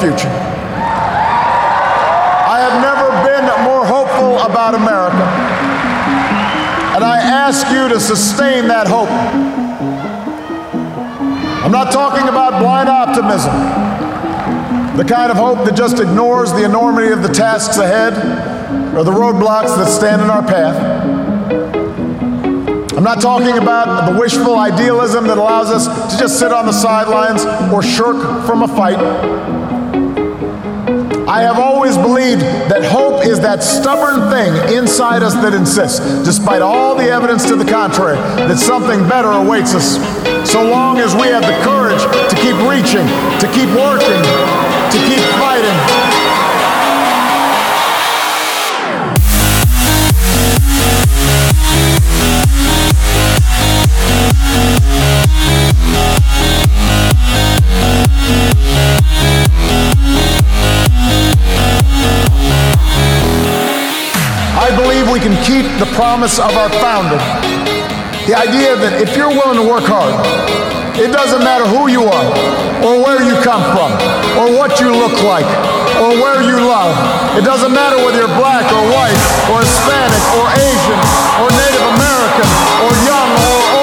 future. I have never been more hopeful about America. And I ask you to sustain that hope. I'm not talking about blind optimism, the kind of hope that just ignores the enormity of the tasks ahead or the roadblocks that stand in our path. I'm not talking about the wishful idealism that allows us to just sit on the sidelines or shirk from a fight. I have always believed that hope is that stubborn thing inside us that insists, despite all the evidence to the contrary, that something better awaits us. So long as we have the courage to keep reaching, to keep working, to keep fighting. The promise of our founder. The idea that if you're willing to work hard, it doesn't matter who you are, or where you come from, or what you look like, or where you love. It doesn't matter whether you're black or white, or Hispanic, or Asian, or Native American, or young or old,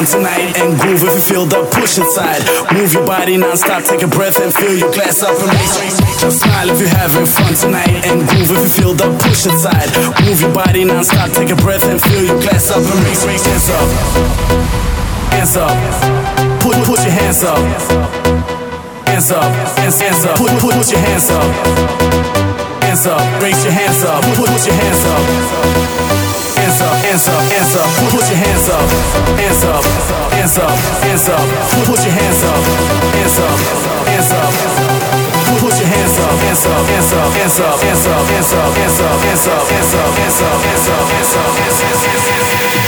fun tonight and groove if you feel the push inside. Move your body non-stop, take a breath and fill your glass up and raise. Just smile if you're having fun tonight and groove if you feel the push inside. Move your body non-stop, take a breath and fill your glass up and raise. hands up, Hands up. Put, put your hands up. Hands up. Hands, hands up. Put, put, put your hands up. Hands up. Raise your hands up. Put, put your hands up. Hands up, hands up, hands up. Put, your hands up. Hands up, hands up, hands up. Put, your hands up. Hands up, hands up. Put your hands up. Hands up, hands up, hands up, hands up, hands up, hands up, hands up, hands up, hands up, hands up, hands up, hands up, hands up.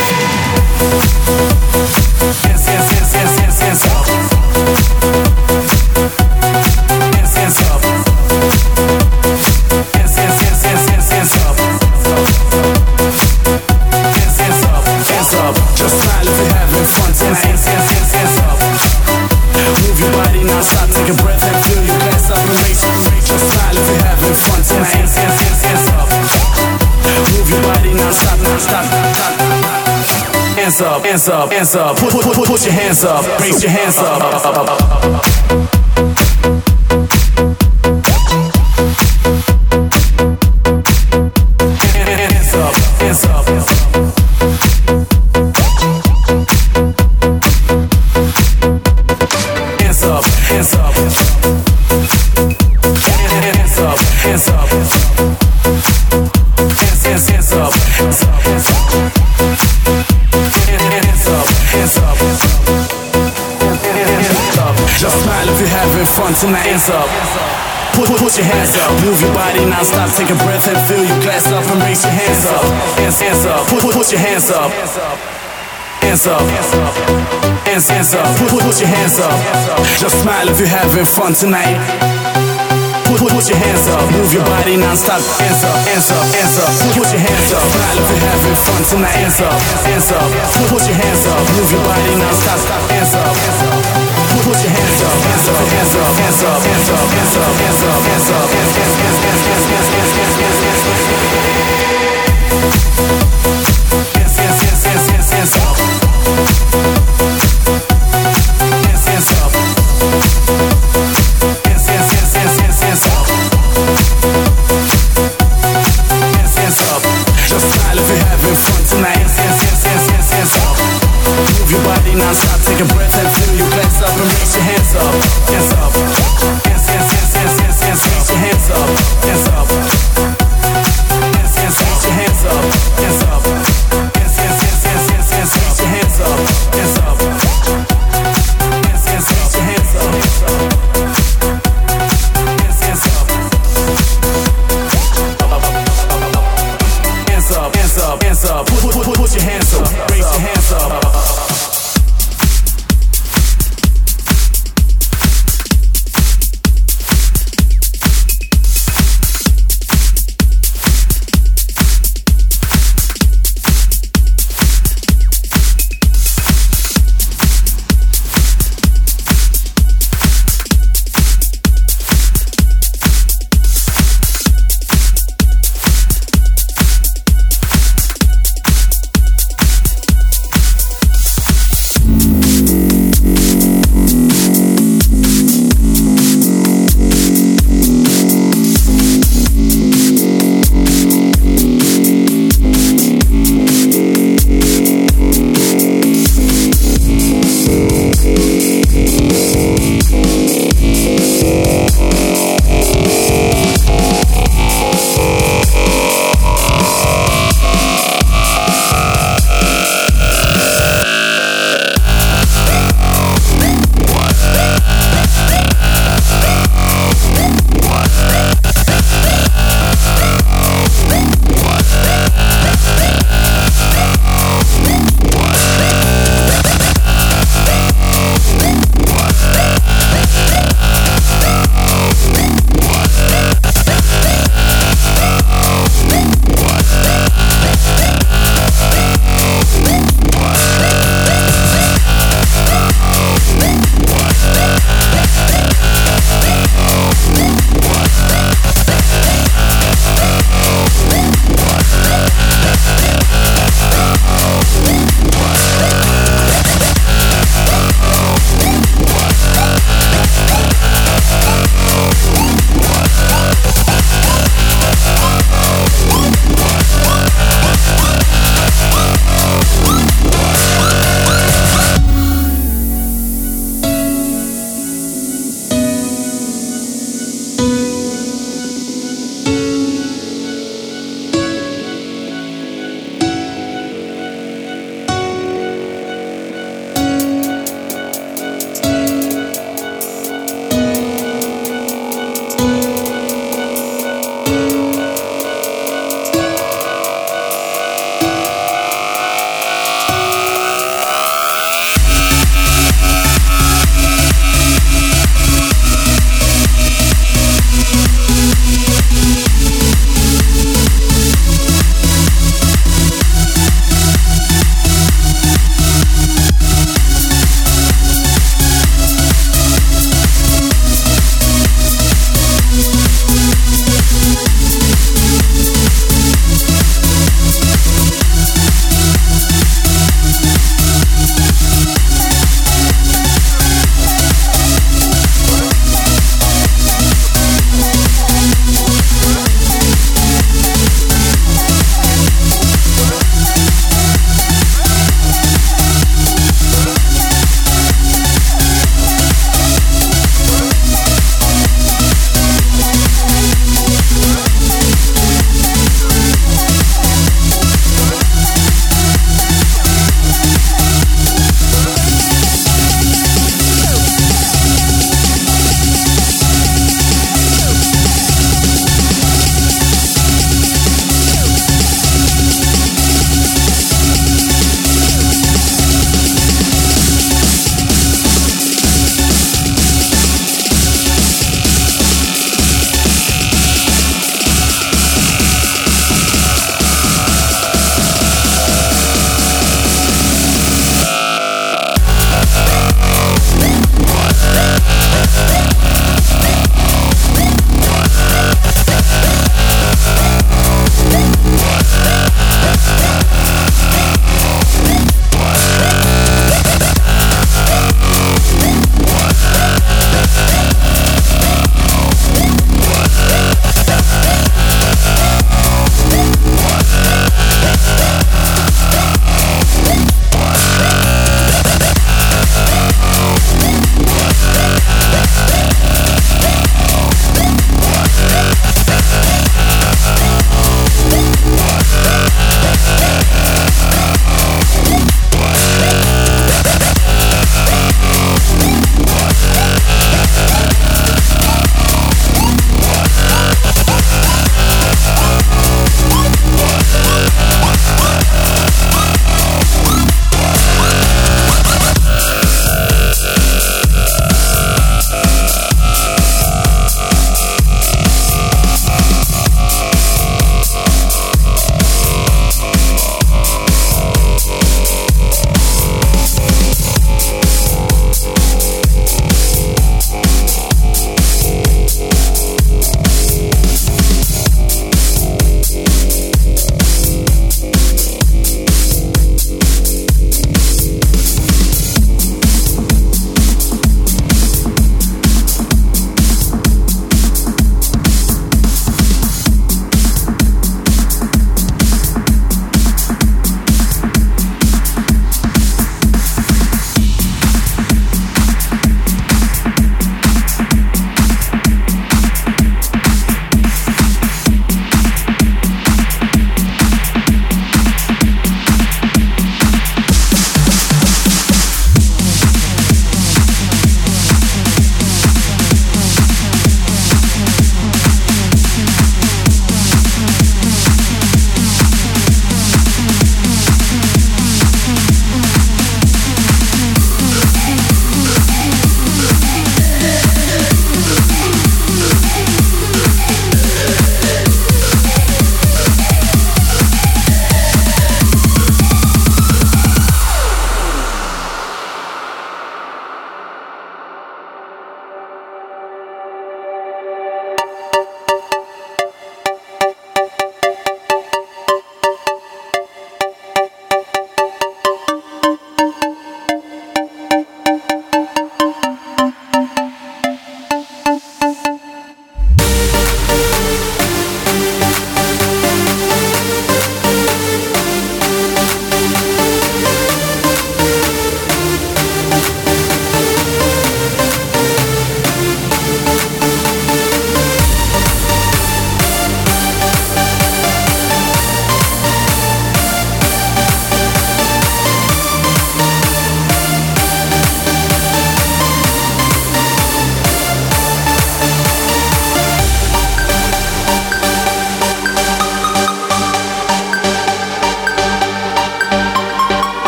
Hands up, hands up, hands up. Put, put, put, put your hands up. Raise your hands up. Hands up. Put, put, your hands up. Move your body non-stop, take a breath and fill your glass up and raise your hands Hands up. up, hands, hands up. Put, put, put your hands up. Hands up, hands, hands up. Put, put, put your hands up. Just smile if you're having fun tonight. Put, put, put your hands up. Move your body non-stop. Hands up, hands up, hands up. Put, put your hands up. Smile if you're having fun tonight. Hands up, hands up. Put, put your hands up. Move your body non-stop. Hands up, Put, put your hands up. Hands up, hands up, hands up, hands up, hands up, hands up, hands up, hands, up. Hands, up. Hands, up. Hands, up. Breath and fill your glass up and Raise your hands up, hands up.